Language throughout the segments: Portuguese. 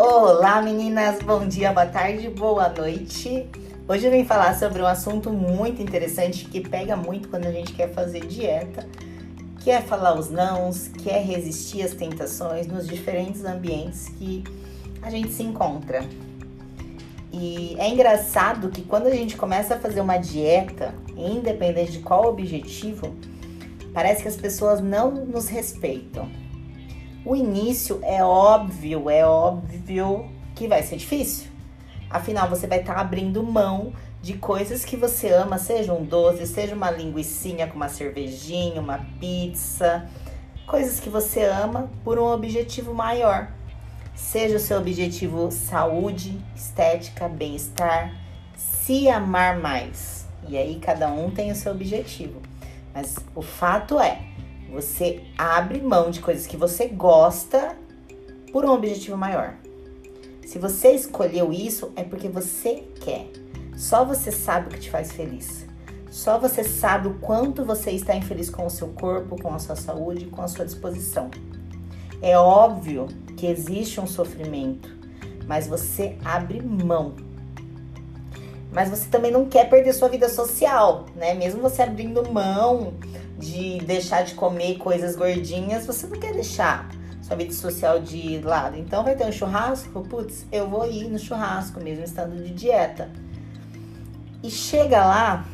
Olá meninas, bom dia, boa tarde, boa noite. Hoje eu vim falar sobre um assunto muito interessante que pega muito quando a gente quer fazer dieta, que é falar os nãos, que é resistir às tentações nos diferentes ambientes que a gente se encontra. E é engraçado que quando a gente começa a fazer uma dieta, independente de qual objetivo, parece que as pessoas não nos respeitam. O início é óbvio, é óbvio que vai ser difícil. Afinal, você vai estar tá abrindo mão de coisas que você ama, seja um doce, seja uma linguiçinha com uma cervejinha, uma pizza, coisas que você ama por um objetivo maior. Seja o seu objetivo saúde, estética, bem-estar, se amar mais. E aí cada um tem o seu objetivo. Mas o fato é, você abre mão de coisas que você gosta por um objetivo maior. Se você escolheu isso, é porque você quer. Só você sabe o que te faz feliz. Só você sabe o quanto você está infeliz com o seu corpo, com a sua saúde, com a sua disposição. É óbvio que existe um sofrimento, mas você abre mão. Mas você também não quer perder sua vida social, né? Mesmo você abrindo mão de deixar de comer coisas gordinhas, você não quer deixar sua vida social de lado. Então vai ter um churrasco, putz, eu vou ir no churrasco mesmo estando de dieta. E chega lá,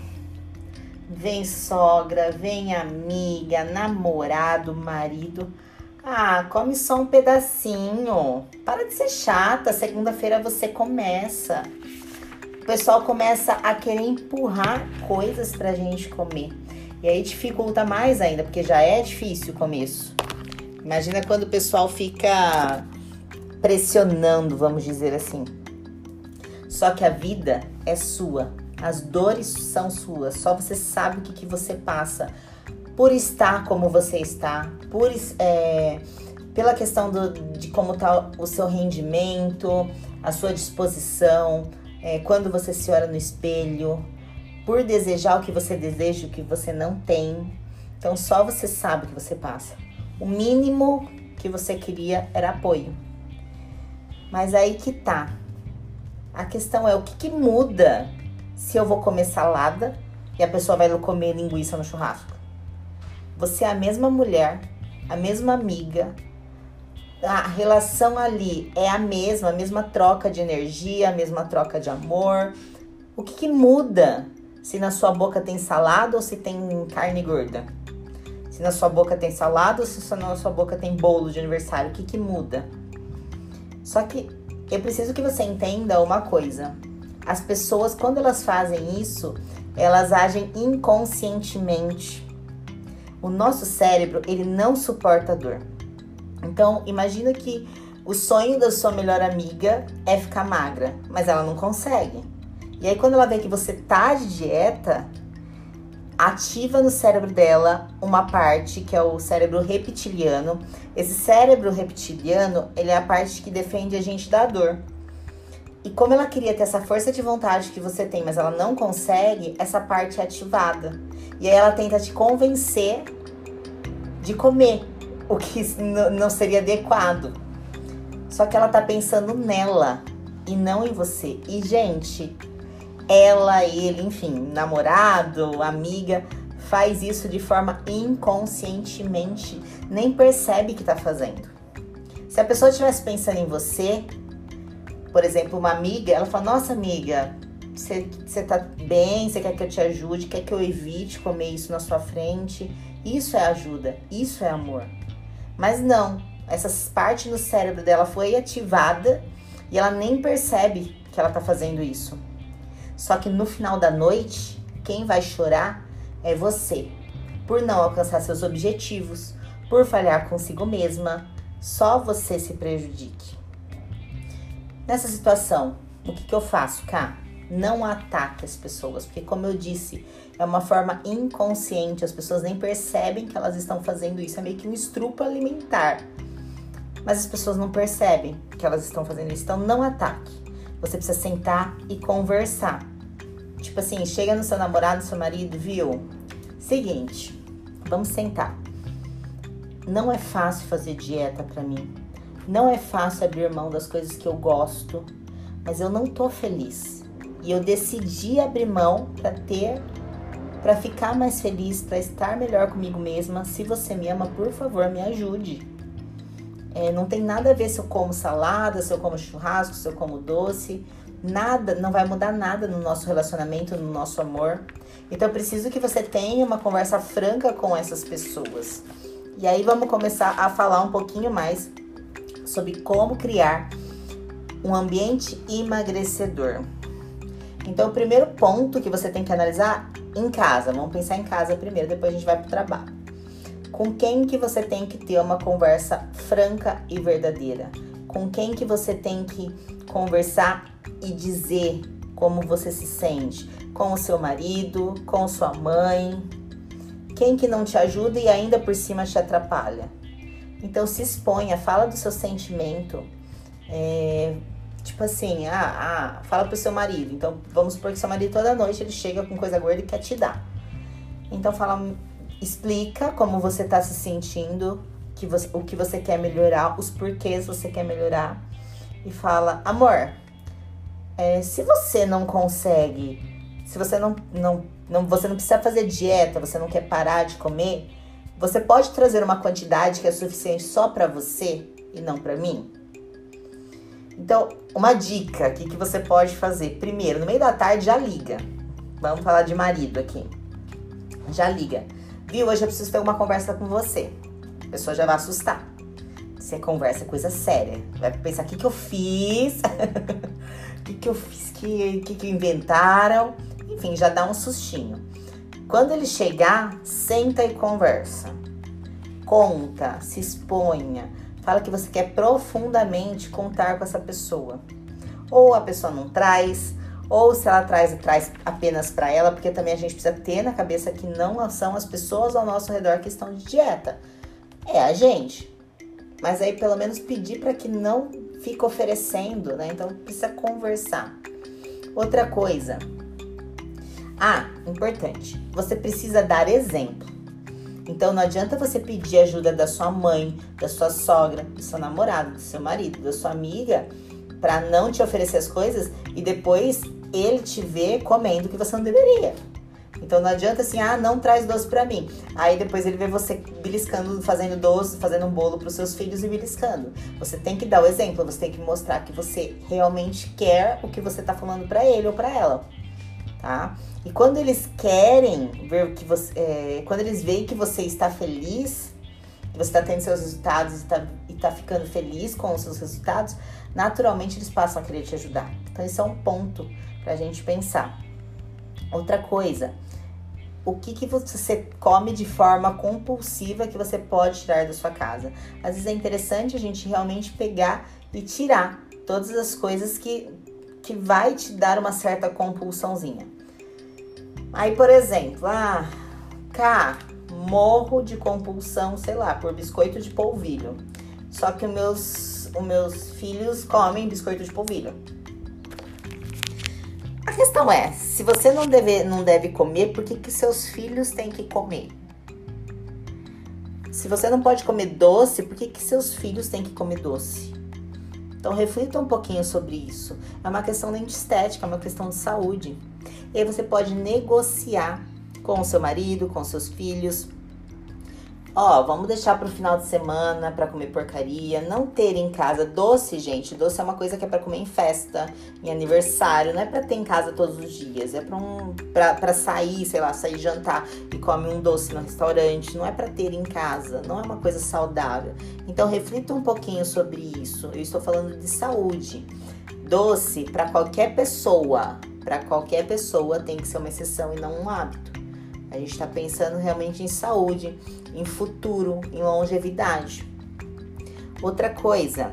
vem sogra, vem amiga, namorado, marido. Ah, come só um pedacinho. Para de ser chata. Segunda-feira você começa. O pessoal começa a querer empurrar coisas pra gente comer. E aí dificulta mais ainda, porque já é difícil o começo. Imagina quando o pessoal fica pressionando, vamos dizer assim. Só que a vida é sua, as dores são suas, só você sabe o que, que você passa por estar como você está, por é, pela questão do, de como está o seu rendimento, a sua disposição, é, quando você se olha no espelho, por desejar o que você deseja, o que você não tem. Então só você sabe o que você passa. O mínimo que você queria era apoio. Mas aí que tá. A questão é o que, que muda se eu vou comer salada e a pessoa vai comer linguiça no churrasco. Você é a mesma mulher, a mesma amiga, a relação ali é a mesma, a mesma troca de energia, a mesma troca de amor. O que, que muda se na sua boca tem salada ou se tem carne gorda. Se na sua boca tem salada ou se na sua boca tem bolo de aniversário, o que, que muda? Só que eu preciso que você entenda uma coisa. As pessoas, quando elas fazem isso, elas agem inconscientemente. O nosso cérebro, ele não suporta dor. Então, imagina que o sonho da sua melhor amiga é ficar magra, mas ela não consegue. E aí, quando ela vê que você tá de dieta, ativa no cérebro dela uma parte que é o cérebro reptiliano. Esse cérebro reptiliano, ele é a parte que defende a gente da dor. E como ela queria ter essa força de vontade que você tem, mas ela não consegue, essa parte é ativada. E aí ela tenta te convencer de comer o que não seria adequado. Só que ela tá pensando nela e não em você. E gente, ela, ele, enfim, namorado, amiga, faz isso de forma inconscientemente, nem percebe que tá fazendo. Se a pessoa estivesse pensando em você, por exemplo, uma amiga, ela fala: Nossa, amiga, você tá bem, você quer que eu te ajude, quer que eu evite comer isso na sua frente. Isso é ajuda, isso é amor. Mas não, essa parte no cérebro dela foi ativada e ela nem percebe que ela tá fazendo isso. Só que no final da noite, quem vai chorar é você, por não alcançar seus objetivos, por falhar consigo mesma. Só você se prejudique. Nessa situação, o que, que eu faço, cá? Não ataque as pessoas, porque, como eu disse, é uma forma inconsciente, as pessoas nem percebem que elas estão fazendo isso, é meio que um estrupo alimentar. Mas as pessoas não percebem que elas estão fazendo isso, então não ataque. Você precisa sentar e conversar. Tipo assim, chega no seu namorado, seu marido, viu? Seguinte, vamos sentar. Não é fácil fazer dieta para mim. Não é fácil abrir mão das coisas que eu gosto, mas eu não tô feliz. E eu decidi abrir mão para ter para ficar mais feliz, para estar melhor comigo mesma. Se você me ama, por favor, me ajude. É, não tem nada a ver se eu como salada, se eu como churrasco, se eu como doce. Nada, não vai mudar nada no nosso relacionamento, no nosso amor. Então eu preciso que você tenha uma conversa franca com essas pessoas. E aí vamos começar a falar um pouquinho mais sobre como criar um ambiente emagrecedor. Então, o primeiro ponto que você tem que analisar em casa, vamos pensar em casa primeiro, depois a gente vai para o trabalho. Com quem que você tem que ter uma conversa franca e verdadeira? Com quem que você tem que conversar e dizer como você se sente? Com o seu marido, com sua mãe? Quem que não te ajuda e ainda por cima te atrapalha? Então se exponha, fala do seu sentimento. É, tipo assim, ah, ah, fala pro seu marido. Então vamos supor que seu marido toda noite ele chega com coisa gorda e quer te dar. Então fala explica como você está se sentindo, que você, o que você quer melhorar, os porquês você quer melhorar. E fala, amor, é, se você não consegue, se você não, não, não, você não precisa fazer dieta, você não quer parar de comer, você pode trazer uma quantidade que é suficiente só para você e não para mim? Então, uma dica aqui que você pode fazer. Primeiro, no meio da tarde já liga. Vamos falar de marido aqui. Já liga. Viu? Hoje eu preciso ter uma conversa com você. A pessoa já vai assustar. Você conversa coisa séria. Vai pensar o que, que eu fiz, o que, que eu fiz, o que, que, que inventaram. Enfim, já dá um sustinho. Quando ele chegar, senta e conversa. Conta, se exponha. Fala que você quer profundamente contar com essa pessoa. Ou a pessoa não traz, ou se ela traz, traz apenas para ela, porque também a gente precisa ter na cabeça que não são as pessoas ao nosso redor que estão de dieta. É a gente. Mas aí pelo menos pedir para que não fique oferecendo, né? Então precisa conversar. Outra coisa. Ah, importante. Você precisa dar exemplo. Então não adianta você pedir ajuda da sua mãe, da sua sogra, do seu namorado, do seu marido, da sua amiga para não te oferecer as coisas e depois ele te ver comendo que você não deveria. Então não adianta assim, ah, não traz doce para mim. Aí depois ele vê você beliscando, fazendo doce, fazendo um bolo para os seus filhos e beliscando. Você tem que dar o exemplo, você tem que mostrar que você realmente quer o que você tá falando para ele ou para ela, tá? E quando eles querem ver que você, é, quando eles veem que você está feliz, que você está tendo seus resultados e está tá ficando feliz com os seus resultados, naturalmente eles passam a querer te ajudar. Então, esse é um ponto para a gente pensar. Outra coisa, o que, que você come de forma compulsiva que você pode tirar da sua casa? Às vezes é interessante a gente realmente pegar e tirar todas as coisas que, que vai te dar uma certa compulsãozinha. Aí, por exemplo, ah, cá, morro de compulsão, sei lá, por biscoito de polvilho. Só que os meus, os meus filhos comem biscoito de polvilho. A questão é, se você não deve, não deve comer, por que, que seus filhos têm que comer? Se você não pode comer doce, por que, que seus filhos têm que comer doce? Então reflita um pouquinho sobre isso. É uma questão nem de estética, é uma questão de saúde. E aí você pode negociar com o seu marido, com seus filhos, Ó, vamos deixar pro final de semana para comer porcaria, não ter em casa doce, gente. Doce é uma coisa que é para comer em festa, em aniversário, não é para ter em casa todos os dias, é para um para sair, sei lá, sair jantar e come um doce no restaurante, não é para ter em casa, não é uma coisa saudável. Então reflita um pouquinho sobre isso. Eu estou falando de saúde. Doce para qualquer pessoa, para qualquer pessoa tem que ser uma exceção e não um hábito. A gente está pensando realmente em saúde, em futuro, em longevidade. Outra coisa,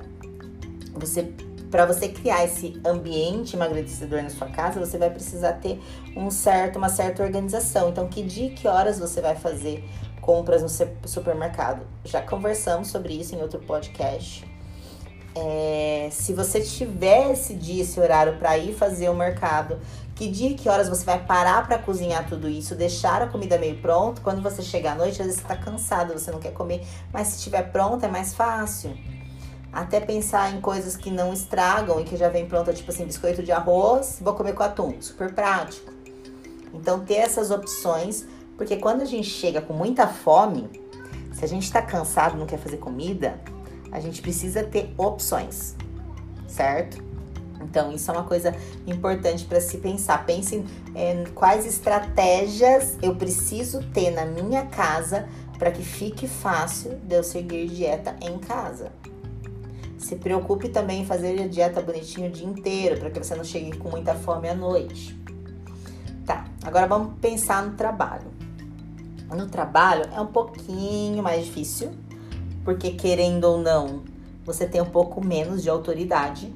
você para você criar esse ambiente emagrecedor na sua casa, você vai precisar ter um certo, uma certa organização. Então, que dia e que horas você vai fazer compras no supermercado? Já conversamos sobre isso em outro podcast. É, se você tiver esse dia, esse horário para ir fazer o mercado, que dia que horas você vai parar para cozinhar tudo isso, deixar a comida meio pronta. Quando você chegar à noite, às vezes você tá cansado, você não quer comer, mas se estiver pronto é mais fácil. até pensar em coisas que não estragam e que já vem pronta, tipo assim, biscoito de arroz, vou comer com atum, super prático. Então ter essas opções, porque quando a gente chega com muita fome, se a gente está cansado, não quer fazer comida, a gente precisa ter opções, certo? Então, isso é uma coisa importante para se pensar. Pense em é, quais estratégias eu preciso ter na minha casa para que fique fácil de eu seguir dieta em casa. Se preocupe também em fazer a dieta bonitinho o dia inteiro, para que você não chegue com muita fome à noite. Tá, agora vamos pensar no trabalho. No trabalho é um pouquinho mais difícil, porque querendo ou não, você tem um pouco menos de autoridade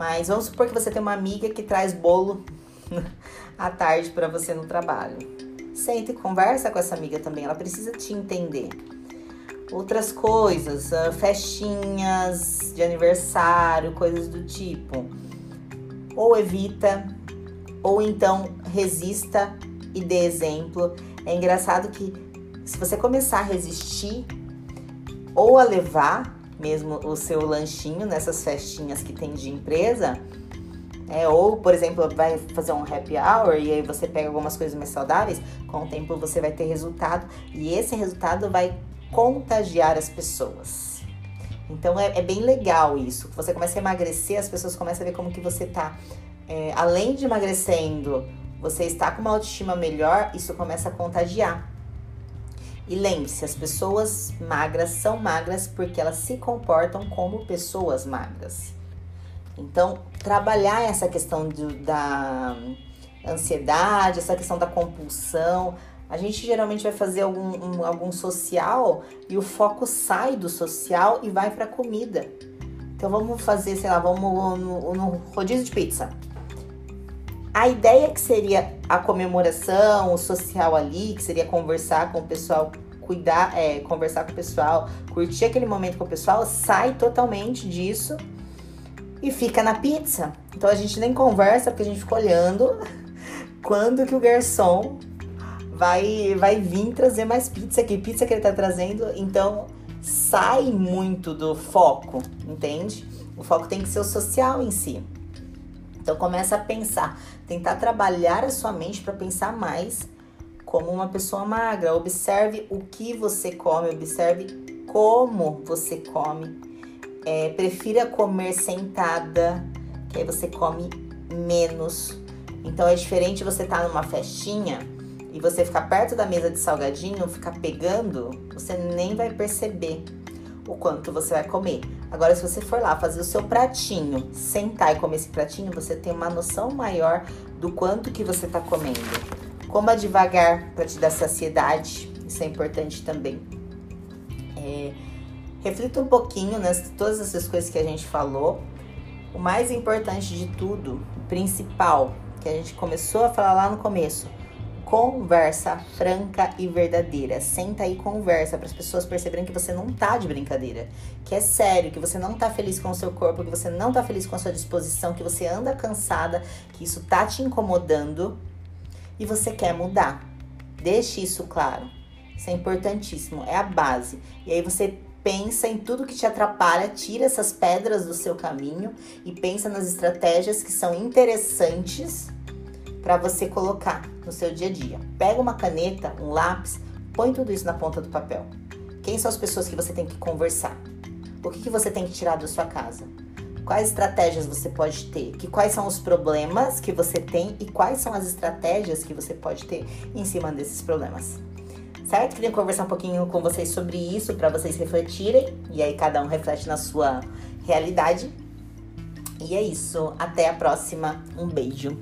mas vamos supor que você tem uma amiga que traz bolo à tarde para você no trabalho. Senta e conversa com essa amiga também, ela precisa te entender. Outras coisas, ah, festinhas de aniversário, coisas do tipo. Ou evita, ou então resista e dê exemplo. É engraçado que se você começar a resistir ou a levar, mesmo o seu lanchinho nessas festinhas que tem de empresa. É, ou, por exemplo, vai fazer um happy hour e aí você pega algumas coisas mais saudáveis, com o tempo você vai ter resultado e esse resultado vai contagiar as pessoas. Então é, é bem legal isso. Você começa a emagrecer, as pessoas começam a ver como que você tá. É, além de emagrecendo, você está com uma autoestima melhor, isso começa a contagiar. E lembre-se, as pessoas magras são magras porque elas se comportam como pessoas magras. Então, trabalhar essa questão de, da ansiedade, essa questão da compulsão. A gente geralmente vai fazer algum, um, algum social e o foco sai do social e vai para comida. Então vamos fazer, sei lá, vamos no, no rodízio de pizza. A ideia que seria a comemoração, o social ali, que seria conversar com o pessoal, cuidar, é, conversar com o pessoal, curtir aquele momento com o pessoal, sai totalmente disso e fica na pizza. Então a gente nem conversa porque a gente fica olhando quando que o garçom vai vai vir trazer mais pizza, que pizza que ele tá trazendo. Então sai muito do foco, entende? O foco tem que ser o social em si. Então começa a pensar, tentar trabalhar a sua mente para pensar mais como uma pessoa magra. Observe o que você come, observe como você come. É, prefira comer sentada, que aí você come menos. Então é diferente você estar tá numa festinha e você ficar perto da mesa de salgadinho, ficar pegando, você nem vai perceber o quanto você vai comer. Agora, se você for lá fazer o seu pratinho, sentar e comer esse pratinho, você tem uma noção maior do quanto que você está comendo. Coma devagar para te dar saciedade, isso é importante também. É, reflita um pouquinho nas todas essas coisas que a gente falou. O mais importante de tudo, principal, que a gente começou a falar lá no começo, conversa franca e verdadeira. Senta aí e conversa para as pessoas perceberem que você não tá de brincadeira, que é sério, que você não tá feliz com o seu corpo, que você não tá feliz com a sua disposição, que você anda cansada, que isso tá te incomodando e você quer mudar. Deixe isso claro. Isso é importantíssimo, é a base. E aí você pensa em tudo que te atrapalha, tira essas pedras do seu caminho e pensa nas estratégias que são interessantes para você colocar no seu dia a dia. Pega uma caneta, um lápis, põe tudo isso na ponta do papel. Quem são as pessoas que você tem que conversar? O que, que você tem que tirar da sua casa? Quais estratégias você pode ter? Que quais são os problemas que você tem e quais são as estratégias que você pode ter em cima desses problemas? Certo? Queria conversar um pouquinho com vocês sobre isso para vocês refletirem e aí cada um reflete na sua realidade. E é isso. Até a próxima. Um beijo.